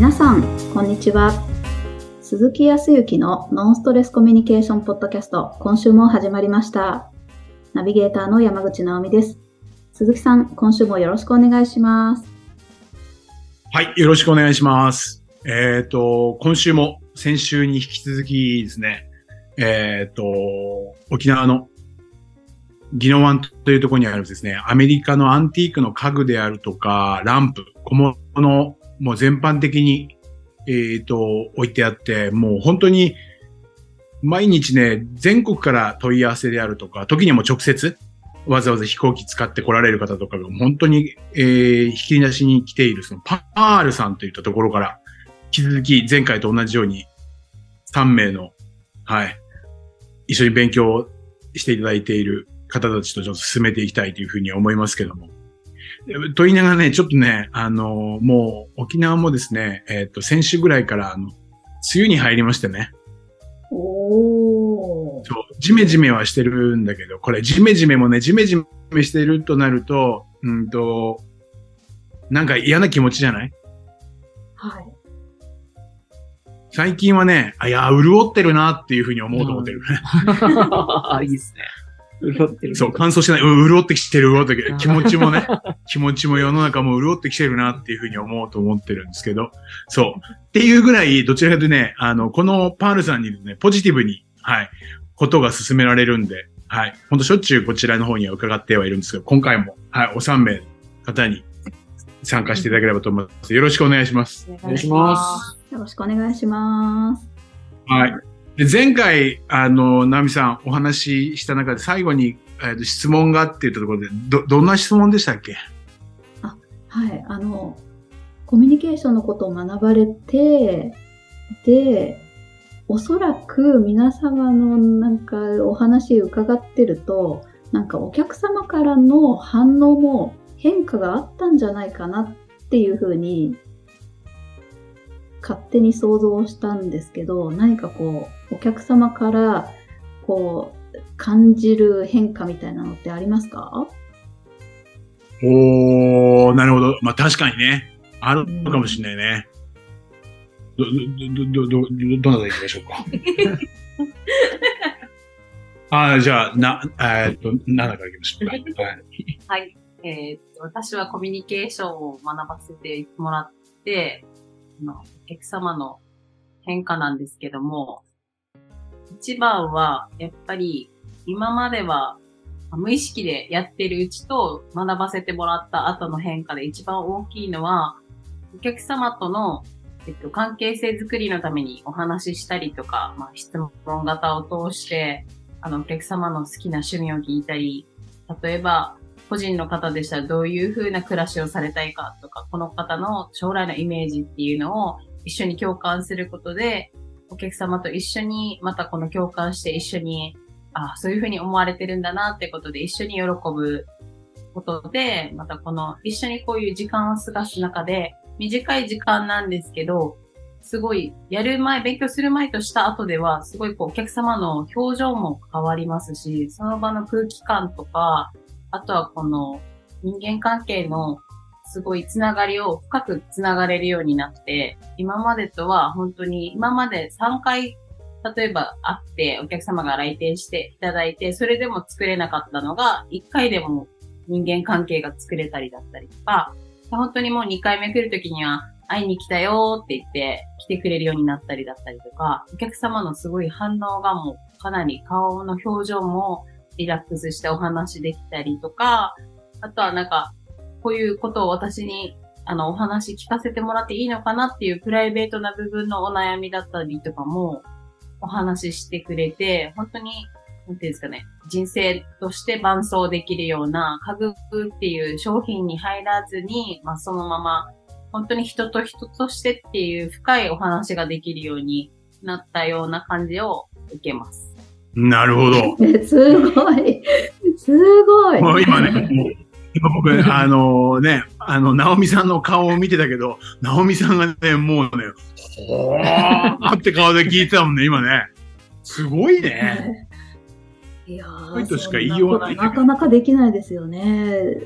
皆さん、こんにちは。鈴木康之のノンストレスコミュニケーションポッドキャスト、今週も始まりました。ナビゲーターの山口直美です。鈴木さん、今週もよろしくお願いします。はい、よろしくお願いします。えっ、と、今週も先週に引き続きですね、えっ、と、沖縄の宜野湾というところにあるですね、アメリカのアンティークの家具であるとか、ランプ、小物、もう全般的に、えっ、と、置いてあって、もう本当に毎日ね、全国から問い合わせであるとか、時にも直接、わざわざ飛行機使って来られる方とかが本当に、えー、引き出しに来ている、そのパールさんといったところから、引き続き前回と同じように3名の、はい、一緒に勉強していただいている方たちとちょっと進めていきたいというふうに思いますけども。と言いながらね、ちょっとね、あの、もう沖縄もですね、えっ、と、先週ぐらいから、あの、梅雨に入りましてね。おー。そう、ジメジメはしてるんだけど、これジメジメもね、ジメジメしてるとなると、うんと、なんか嫌な気持ちじゃない？はい。最近はね、あ、いや、潤ってるなっていうふうに思うと思ってる。あ、いいですね。潤ってる。そう、乾燥してない。うん、潤ってきてる、潤ってきてる。気持ちもね、気持ちも世の中も潤ってきてるなっていうふうに思うと思ってるんですけど、そう。っていうぐらい、どちらかというとね、あの、このパールさんにね、ポジティブに、はい、ことが進められるんで、はい。ほんとしょっちゅうこちらの方には伺ってはいるんですけど、今回も、はい、お3名の方に参加していただければと思います。よろしくお願いします。お願いします。よろしくお願いします。はい。で前回、あの、ナミさんお話しした中で最後に、えーと質問がって言ったところで、ど、どんな質問でしたっけ？あはい。あの、コミュニケーションのことを学ばれて、で、おそらく皆様のなんかお話伺ってると、なんかお客様からの反応も変化があったんじゃないかなっていうふうに、勝手に想像したんですけど、何かこう、お客様から、こう、感じる変化みたいなのってありますか？おー、なるほど。まあ確かにね。あるかもしれないね。ど、ど、ど、ど、ど、どなた行きましょうか？ああ、じゃあ、な、えーっと、何だから行きましょうか。はい。はい。えーっと、私はコミュニケーションを学ばせてもらって、あのお客様の変化なんですけども、一番は、やっぱり、今までは、無意識でやってるうちと学ばせてもらった後の変化で一番大きいのは、お客様との、えっと、関係性づくりのためにお話ししたりとか、まあ、質問型を通して、あの、お客様の好きな趣味を聞いたり、例えば、個人の方でしたらどういう風な暮らしをされたいかとか、この方の将来のイメージっていうのを一緒に共感することで、お客様と一緒にまたこの共感して一緒に、あそういう風に思われてるんだなってことで一緒に喜ぶことで、またこの一緒にこういう時間を過ごす中で、短い時間なんですけど、すごい、やる前、勉強する前とした後では、すごいこう、お客様の表情も変わりますし、その場の空気感とか、あとはこの人間関係のすごいつながりを深くつながれるようになって、今までとは本当に、今まで3回、例えば会ってお客様が来店していただいて、それでも作れなかったのが、1回でも人間関係が作れたりだったりとか、本当にもう2回目来るときには、会いに来たよって言って来てくれるようになったりだったりとか、お客様のすごい反応がもうかなり顔の表情もリラックスしてお話できたりとか、あとはなんか、こういうことを私にあのお話聞かせてもらっていいのかなっていうプライベートな部分のお悩みだったりとかもお話ししてくれて、本当に、なんていうんですかね、人生として伴走できるような家具っていう商品に入らずに、まあそのまま本当に人と人としてっていう深いお話ができるようになったような感じを受けます。なるほど。え すごい。すごい。もう今ね、もう今僕、あのね、あの、ナオミさんの顔を見てたけど、ナオミさんがね、もうね、ほーって顔で聞いてたもんね、今ね。すごいね。いやいとしか言いようがないなかなかできないですよね。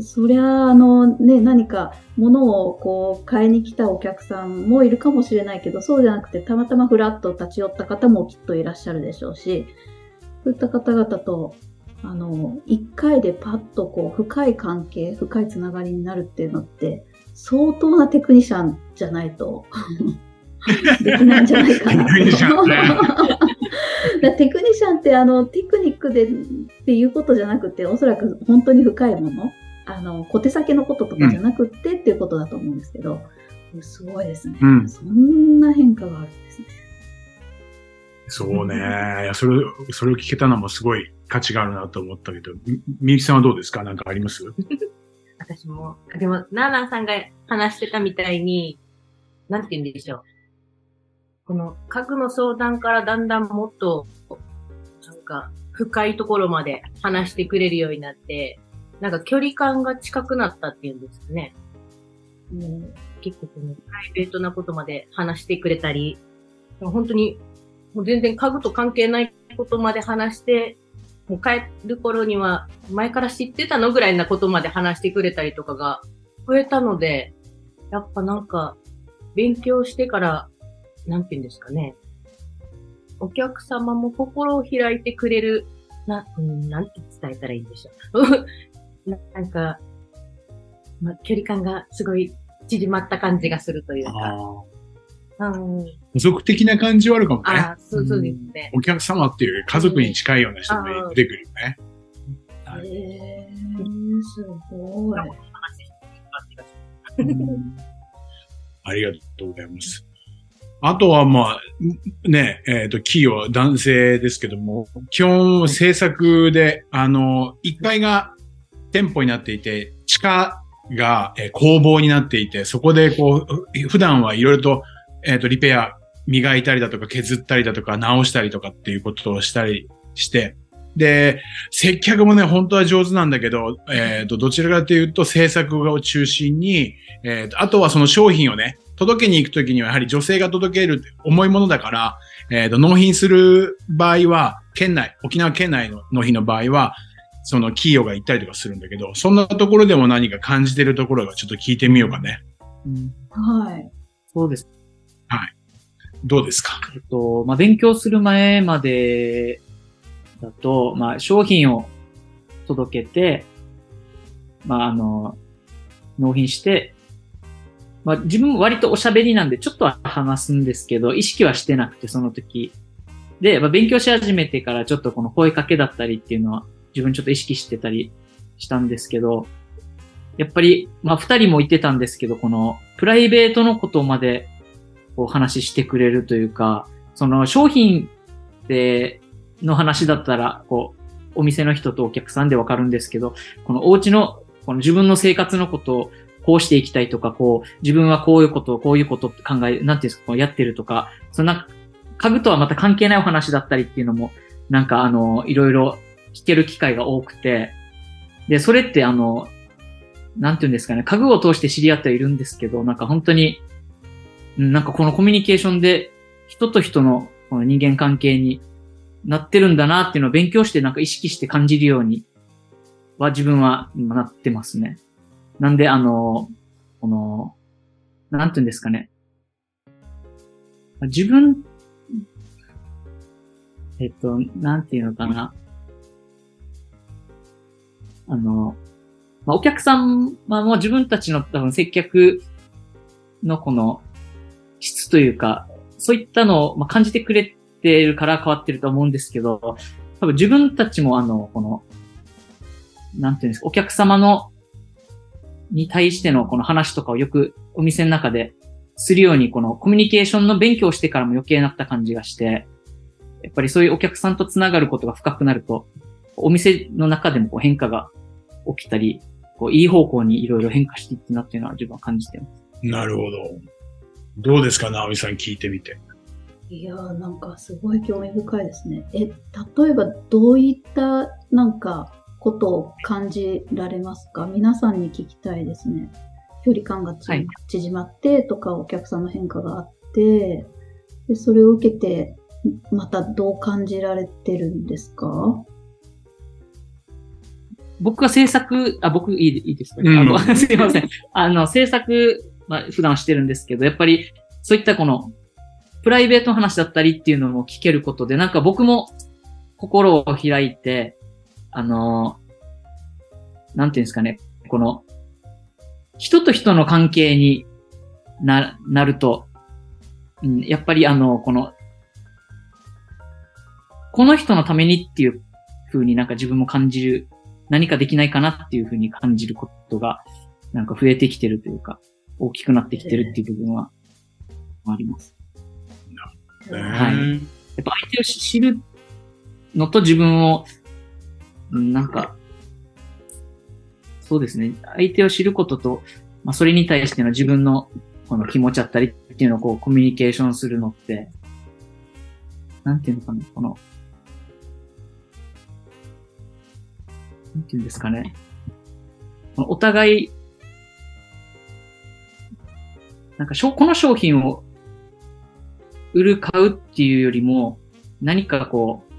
そりゃ、あのね、何か物をこう買いに来たお客さんもいるかもしれないけど、そうじゃなくてたまたまふらっと立ち寄った方もきっといらっしゃるでしょうし、そういった方々と、あの、一回でパッとこう深い関係、深いつながりになるっていうのって、相当なテクニシャンじゃないと できないんじゃないかな。テクニシャンってあのテクニックでっていうことじゃなくて、おそらく本当に深いもの、あの小手先のこととかじゃなくてっていうことだと思うんですけど、うん、すごいですね、うん、そんな変化があるんですね。そうね。いや、それ、それを聞けたのもすごい価値があるなと思ったけど、みゆきさんはどうですか？なんかあります？私も、でも、ナーナーさんが話してたみたいに、なんて言うんでしょう。この核の相談からだんだんもっと、なんか、深いところまで話してくれるようになって、なんか距離感が近くなったっていうんですかね。もう結構このプライベートなことまで話してくれたり、本当にもう全然家具と関係ないことまで話して、もう帰る頃には前から知ってたのぐらいなことまで話してくれたりとかが増えたので、やっぱなんか勉強してからなんて言うんですかね。お客様も心を開いてくれる、な、うん、なんて伝えたらいいんでしょう。なんか、ま、距離感がすごい縮まった感じがするというか。うん、補足的な感じはあるかもね。あそうそうですね、お客様っていう家族に近いような人も出てくるよね。へ、えー、すごい。ありがとうございます。あとはまあ、ね、えっ、ー、と、企業、男性ですけども、基本制作で、あの、1階が店舗になっていて、地下が、工房になっていて、そこでこう、普段はいろいろと、えっ、ー、と、リペア、磨いたりだとか削ったりだとか直したりとかっていうことをしたりして、で、接客もね、本当は上手なんだけど、えっ、ー、と、どちらかというと制作を中心に、えっ、ー、と、あとはその商品をね、届けに行くときにはやはり女性が届ける重いものだから、えっ、ー、と、納品する場合は、県内、沖縄県内の納品の場合は、その企業が行ったりとかするんだけど、そんなところでも何か感じてるところがちょっと聞いてみようかね。うん、はい。そうです。はい。どうですか？えっと、まあ、勉強する前までだと、まあ、商品を届けて、まあ、あの、納品して、まあ、自分割とおしゃべりなんでちょっとは話すんですけど、意識はしてなくて、その時。で、まあ、勉強し始めてからちょっとこの声かけだったりっていうのは自分ちょっと意識してたりしたんですけど、やっぱり、まあ、二人も言ってたんですけど、このプライベートのことまでお話ししてくれるというか、その商品での話だったら、こう、お店の人とお客さんでわかるんですけど、このお家の、この自分の生活のことをこうしていきたいとか、こう、自分はこういうこと、こういうことって考え、なんていうんですか、こうやってるとか、そんな、家具とはまた関係ないお話だったりっていうのも、なんかあの、いろいろ聞ける機会が多くて、で、それってあの、なんていうんですかね、家具を通して知り合ってはいるんですけど、なんか本当に、なんかこのコミュニケーションで人と人のこの人間関係になってるんだなっていうのを勉強してなんか意識して感じるようには自分は今なってますね。なんであの、この、なんていうんですかね。自分、えっと、なんていうのかな。あの、まあ、お客さんはも自分たちの多分接客のこの質というか、そういったのをまあ感じてくれてるから変わってると思うんですけど、多分自分たちもあの、この、なんていうんですか、お客様の、に対してのこの話とかをよくお店の中でするように、このコミュニケーションの勉強をしてからも余計なった感じがして、やっぱりそういうお客さんと繋がることが深くなると、お店の中でもこう変化が起きたり、こういい方向にいろいろ変化していくなっていうのは自分は感じてます。なるほど。どうですか、直美さん聞いてみて。いやーなんかすごい興味深いですね。え、例えばどういったなんかことを感じられますか？皆さんに聞きたいですね。距離感が、はい、縮まってとかお客さんの変化があってで、それを受けてまたどう感じられてるんですか？僕が制作、あ、僕いいいいですか、うん。あの すいません。あの、制作、まあ、普段はしてるんですけど、やっぱり、そういったこの、プライベートの話だったりっていうのも聞けることで、なんか僕も心を開いて、あの、なんていうんですかね、この、人と人の関係にな、なると、うん、やっぱりあの、この、この人のためにっていう風になんか自分も感じる、何かできないかなっていう風に感じることが、なんか増えてきてるというか、大きくなってきてるっていう部分は、あります。はい。やっぱ相手を知るのと自分を、うんなんか、そうですね。相手を知ることと、まあ、それに対しての自分のこの気持ちだったりっていうのをこうコミュニケーションするのって、なんていうのかな、この、なんていうんですかね。お互い、なんかしょ、この商品を売る、買うっていうよりも、何かこう、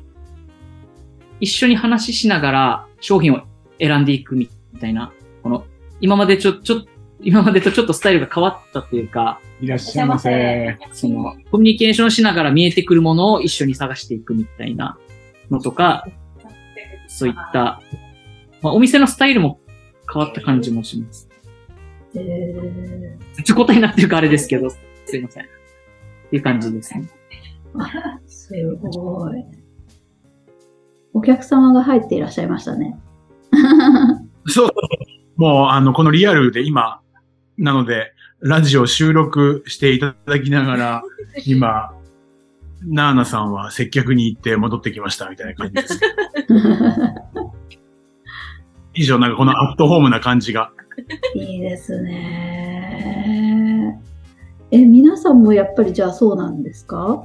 一緒に話ししながら商品を選んでいくみたいな、この、今までちょ、ちょ、今までとちょっとスタイルが変わったっていうか、いらっしゃいませ。その、コミュニケーションしながら見えてくるものを一緒に探していくみたいなのとか、そういった、まあ、お店のスタイルも変わった感じもします。えー別答えになってるかあれですけど、すいません。っていう感じですね。すごい。お客様が入っていらっしゃいましたね。そう。もう、あの、このリアルで今、なので、ラジオ収録していただきながら、今、ナーナさんは接客に行って戻ってきましたみたいな感じです。以上、なんかこのアットホームな感じが。いいですね。え、皆さんもやっぱりじゃあそうなんですか？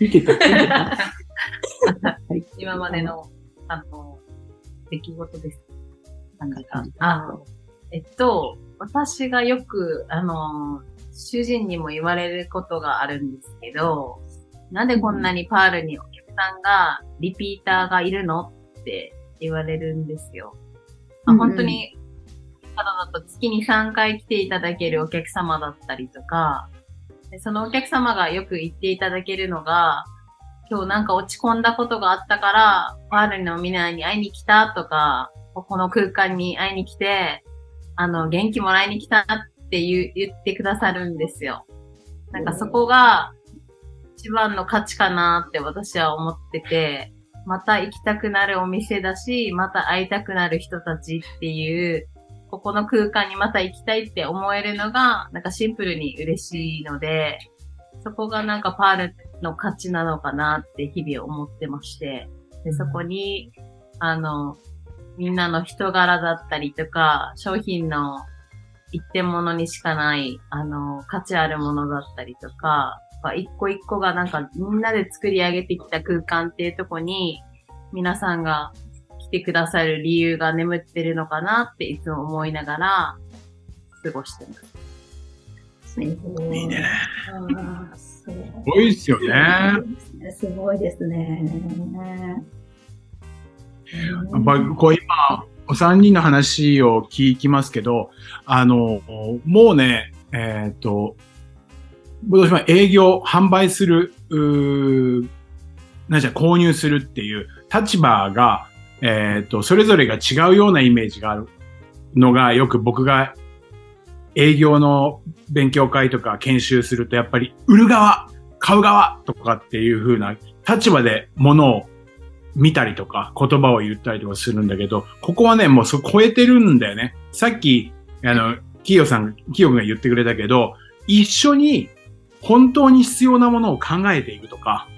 見てた。今までの、あの、出来事です。なんか、あえっと、私がよく、あの、主人にも言われることがあるんですけど、なんでこんなにパールにお客さんが、リピーターがいるのって言われるんですよ。まあ、本当に、ただだと月に3回来ていただけるお客様だったりとか、でそのお客様がよく言っていただけるのが、今日なんか落ち込んだことがあったから、パールのみんなに会いに来たとか、ここの空間に会いに来て、あの、元気もらいに来たって言言ってくださるんですよ。なんかそこが一番の価値かなって私は思ってて、また行きたくなるお店だし、また会いたくなる人たちっていう、ここの空間にまた行きたいって思えるのが、なんかシンプルに嬉しいので、そこがなんかパールの価値なのかなって日々思ってまして、でそこに、あの、みんなの人柄だったりとか、商品の一点物にしかない、あの、価値あるものだったりとか、まあ一個一個がなんかみんなで作り上げてきた空間っていうとこに、皆さんが来てくださる理由が眠ってるのかなっていつも思いながら過ごしてます。すごい。いいね。すごいですよね。すごいですね。やっぱりこう今、お三人の話を聞きますけど、あの、もうね、えっ、と、私は営業、販売する、うーなんじゃ、購入するっていう立場が、えっ、と、それぞれが違うようなイメージがあるのが、よく僕が営業の勉強会とか研修すると、やっぱり売る側、買う側とかっていう風な立場で物を見たりとか、言葉を言ったりとかするんだけど、ここはね、もうそ超えてるんだよね。さっき、あの、キヨさん、キヨ君が言ってくれたけど、一緒に本当に必要なものを考えていくとか、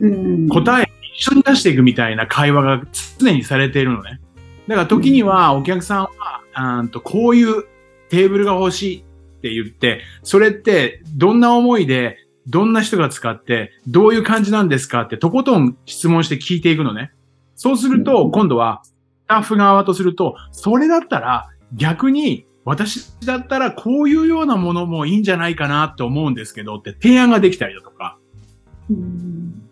うん、答え一緒に出していくみたいな会話が常にされているのね。だから時にはお客さんは、あーんとこういうテーブルが欲しいって言って、それってどんな思いで、どんな人が使って、どういう感じなんですかってとことん質問して聞いていくのね。そうするうと、ん今度はスタッフ側とすると、それだったら逆に私だったらこういうようなものもいいんじゃないかなって思うんですけどって提案ができたりだとか、うん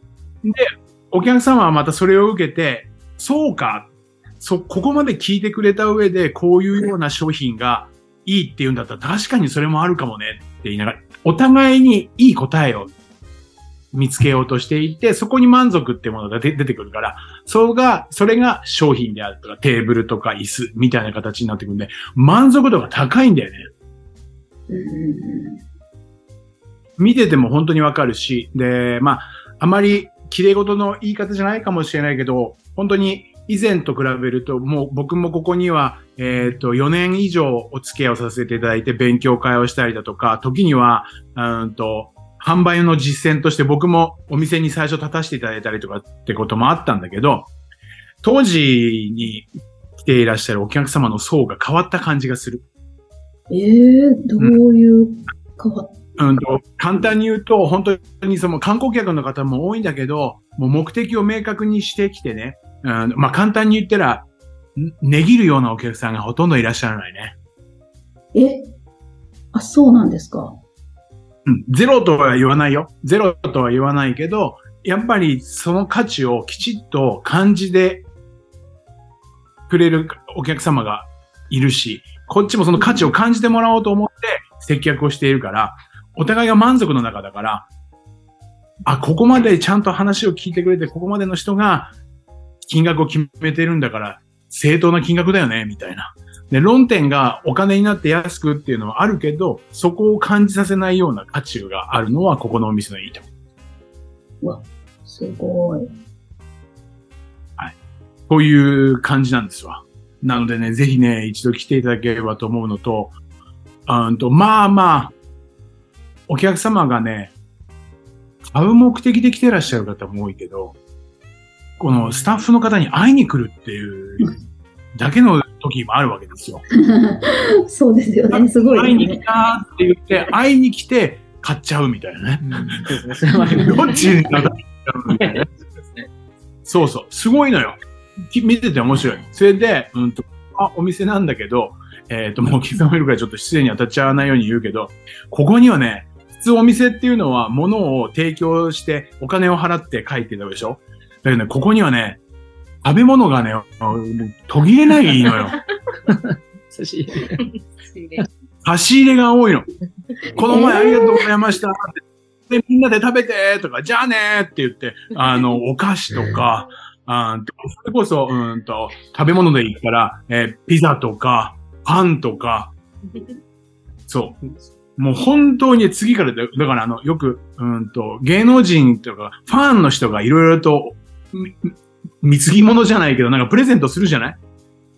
お客様はまたそれを受けて、そうか、そ、ここまで聞いてくれた上で、こういうような商品がいいって言うんだったら確かにそれもあるかもね。って言いながら、お互いにいい答えを見つけようとしていて、そこに満足っていうものが出てくるから、それが、それが商品であるとか、テーブルとか椅子みたいな形になってくるんで、満足度が高いんだよね。見てても本当にわかるし、で、まあ、あまり綺麗事の言い方じゃないかもしれないけど、本当に以前と比べると、もう僕もここには、えっ、ー、と、4年以上お付き合いをさせていただいて勉強会をしたりだとか、時には、うんと、販売の実践として僕もお店に最初立たせていただいたりとかってこともあったんだけど、当時に来ていらっしゃるお客様の層が変わった感じがする。ええー、どういう変わった、うん、と簡単に言うと、本当にその観光客の方も多いんだけど、もう目的を明確にしてきてね、うん、まあ簡単に言ったら、値切るようなお客さんがほとんどいらっしゃらないね。え？あ、そうなんですか？うん、ゼロとは言わないよ。ゼロとは言わないけど、やっぱりその価値をきちっと感じてくれるお客様がいるし、こっちもその価値を感じてもらおうと思って接客をしているから、お互いが満足の中だから、あ、ここまでちゃんと話を聞いてくれて、ここまでの人が金額を決めてるんだから、正当な金額だよね、みたいな。で、論点がお金になって安くっていうのはあるけど、そこを感じさせないような価値があるのは、ここのお店のいいところ。わ、すごい。はい。こういう感じなんですわ。なのでね、ぜひね、一度来ていただければと思うのと、うんと、まあまあ、お客様がね、買う目的で来てらっしゃる方も多いけど、このスタッフの方に会いに来るっていうだけの時もあるわけですよ。そうですよね。すごい、ね、会いに来たって言って、会いに来て買っちゃうみたいなね。どっちになっちゃうみたいな。そうそう。すごいのよ。見てて面白い。それで、うんと、あ、お店なんだけど、えっ、ー、と、もう刻めるからちょっと失礼に当たっちゃわないように言うけど、ここにはね、普通お店っていうのは物を提供してお金を払って帰ってたでしょ？だけどね、ここにはね、食べ物がね、途切れないのよ。差し入れ。差し入れが多いの。この前ありがとうございました。で、みんなで食べてとか、じゃあねって言って、あの、お菓子とか、あそれこそ、うんと、食べ物で言ったら、えー、ピザとか、パンとか、そう。もう本当に次からだ、だからあの、よく、うんと、芸能人とか、ファンの人がいろいろと貢ぎ物じゃないけど、なんかプレゼントするじゃない？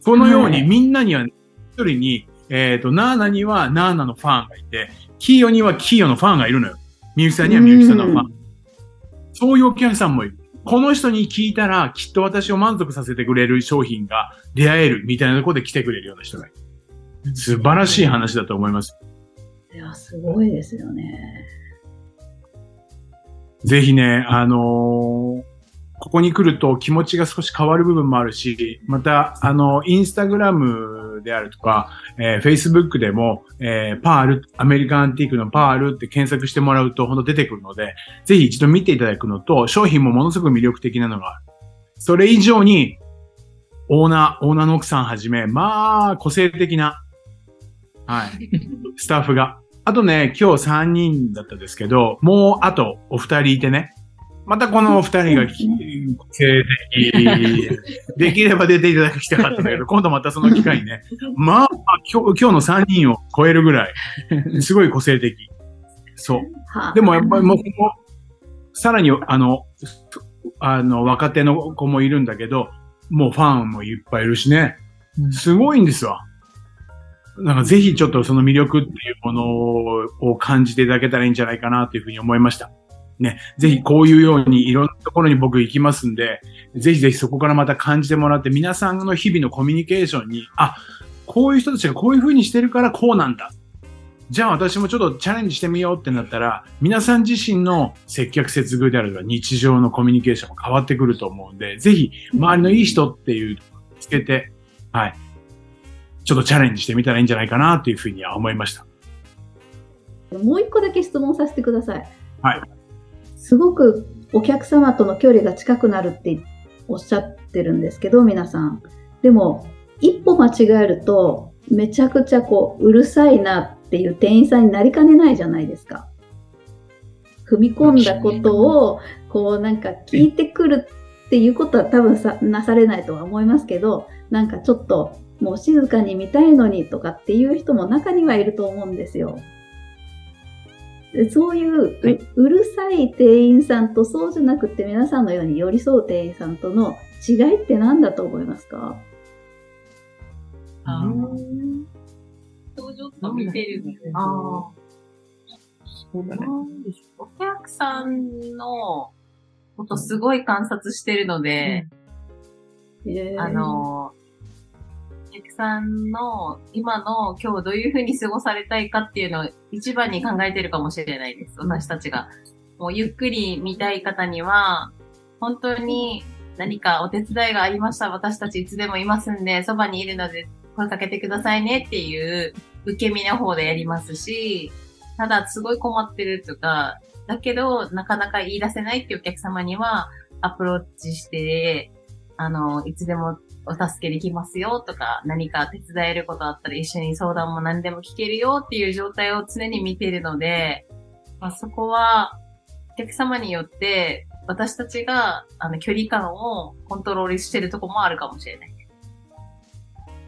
このようにみんなには、一人に、えっ、ー、と、ナーナにはナーナのファンがいて、キーヨにはキーヨのファンがいるのよ。みゆきさんにはみゆきさんのファン。そういうお客さんもいる。この人に聞いたら、きっと私を満足させてくれる商品が出会えるみたいなところで来てくれるような人がいる。素晴らしい話だと思います。いや、すごいですよね。ぜひね、あのーここに来ると気持ちが少し変わる部分もあるし、また、あの、インスタグラムであるとか、えー、Facebook でも、えー、パール、アメリカンアンティークのパールって検索してもらうとほんと出てくるので、ぜひ一度見ていただくのと、商品もものすごく魅力的なのがある。それ以上に、オーナー、オーナーの奥さんはじめ、まあ、個性的な、はい、スタッフが。あとね、今日3人だったんですけど、もうあとお二人いてね、またこの二人が個性的、できれば出ていただきたかったんだけど、今度またその機会にね、まあ、今日、今日の三人を超えるぐらい、すごい個性的。そう。でもやっぱりもう、さらに、あの、あの、若手の子もいるんだけど、もうファンもいっぱいいるしね。すごいんですわ。なんかぜひちょっとその魅力っていうものを感じていただけたらいいんじゃないかなというふうに思いました。ね、ぜひこういうようにいろんなところに僕行きますんで、ぜひぜひそこからまた感じてもらって、皆さんの日々のコミュニケーションに、あ、こういう人たちがこういうふうにしてるからこうなんだ。じゃあ私もちょっとチャレンジしてみようってなったら、皆さん自身の接客接遇であるとか日常のコミュニケーションも変わってくると思うんで、ぜひ周りのいい人っていうつけて、はい。ちょっとチャレンジしてみたらいいんじゃないかなというふうには思いました。もう一個だけ質問させてください。はい。すごくお客様との距離が近くなるっておっしゃってるんですけど、皆さん。でも、一歩間違えると、めちゃくちゃこう、うるさいなっていう店員さんになりかねないじゃないですか。踏み込んだことを、こうなんか聞いてくるっていうことは多分さ、なされないとは思いますけど、なんかちょっと、もう静かに見たいのにとかっていう人も中にはいると思うんですよ。そういうう,、はいうるさい店員さんとそうじゃなくて皆さんのように寄り添う店員さんとの違いって何だと思いますか？あー表情と見てるので。あーそうだね。お客さんのことすごい観察してるので、えーあの、お客さんの今の今日どういうふうに過ごされたいかっていうのを一番に考えてるかもしれないです。私たちが。もうゆっくり見たい方には、本当に何かお手伝いがありました。私たちいつでもいますんで、そばにいるので声かけてくださいねっていう受け身の方でやりますし、ただすごい困ってるとか、だけどなかなか言い出せないっていうお客様にはアプローチして、あの、いつでもお助けできますよとか、何か手伝えることあったら一緒に相談も何でも聞けるよっていう状態を常に見ているので、まあ、そこはお客様によって私たちがあの距離感をコントロールしてるとこもあるかもしれない。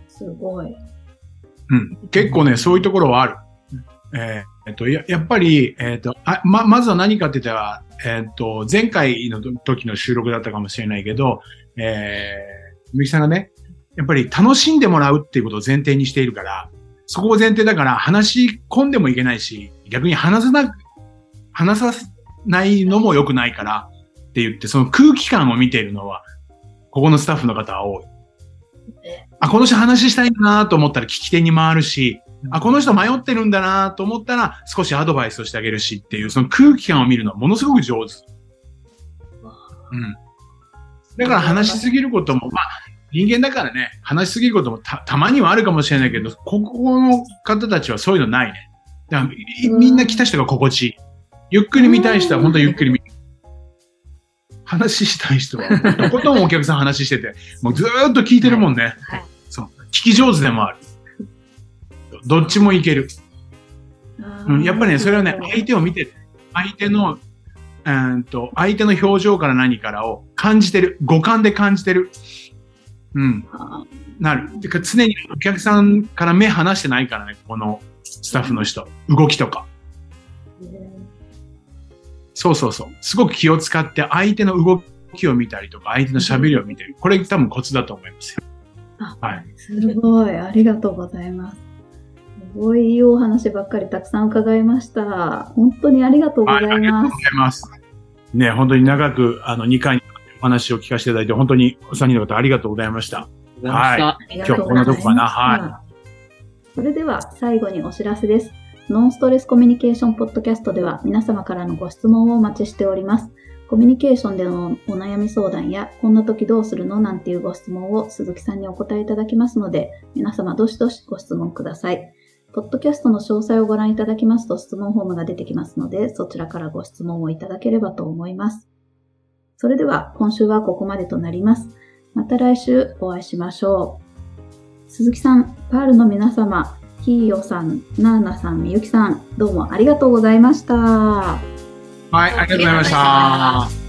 すごい。うん。結構ね、そういうところはある。えーえっと、ややっぱり、えっと、あま、まずは何かって言ったら、えっと、前回の時の収録だったかもしれないけど、えー、みゆきさんがね、やっぱり楽しんでもらうっていうことを前提にしているから、そこを前提だから話し込んでもいけないし、逆に話さな、話さないのも良くないからって言って、その空気感を見ているのは、ここのスタッフの方は多い。あ、この人話したいんだなと思ったら聞き手に回るし、あ、この人迷ってるんだなと思ったら少しアドバイスをしてあげるしっていう、その空気感を見るのはものすごく上手。うん。だから話しすぎることも、まあ、人間だからね、話しすぎることもたたまにはあるかもしれないけど、ここの方たちはそういうのないね。だからいみんな来た人が心地いい。ゆっくり見たい人は本当にゆっくり見話したい人は、とことんお客さん話してて、もうずーっと聞いてるもんね。はいそう。聞き上手でもある。どっちもいける。うん、やっぱりね、それはね、相手を見て、相手の、うーんと、相手の表情から何からを感じてる。五感で感じてる。うん、あなる。てか常にお客さんから目離してないからね、このスタッフの人。動きとか。そうそうそう。すごく気を使って相手の動きを見たりとか、相手の喋りを見てる。これ多分コツだと思いますよ。あはい。すごい。ありがとうございます。すごいいいお話ばっかりたくさん伺いました。本当にありがとうござはい、あいますりがとうご。ざいます。ね、本当に長く、あの、2回にお話を聞かせていただいて、本当にお三人の方ありがとうございました。いました。ありがとうございま今日こんなとこかなはそれでは最後にお知らせです。ノンストレスコミュニケーションポッドキャストでは皆様からのご質問をお待ちしております。コミュニケーションでのお悩み相談や、こんな時どうするのなんていうご質問を鈴木さんにお答えいただきますので、皆様どしどしご質問ください。ポッドキャストの詳細をご覧いただきますと質問フォームが出てきますので、そちらからご質問をいただければと思います。それでは今週はここまでとなります。また来週お会いしましょう。鈴木さん、パールの皆様、ひーヨさん、なーナさん、みゆきさん、どうもありがとうございました。はい、ありがとうございました。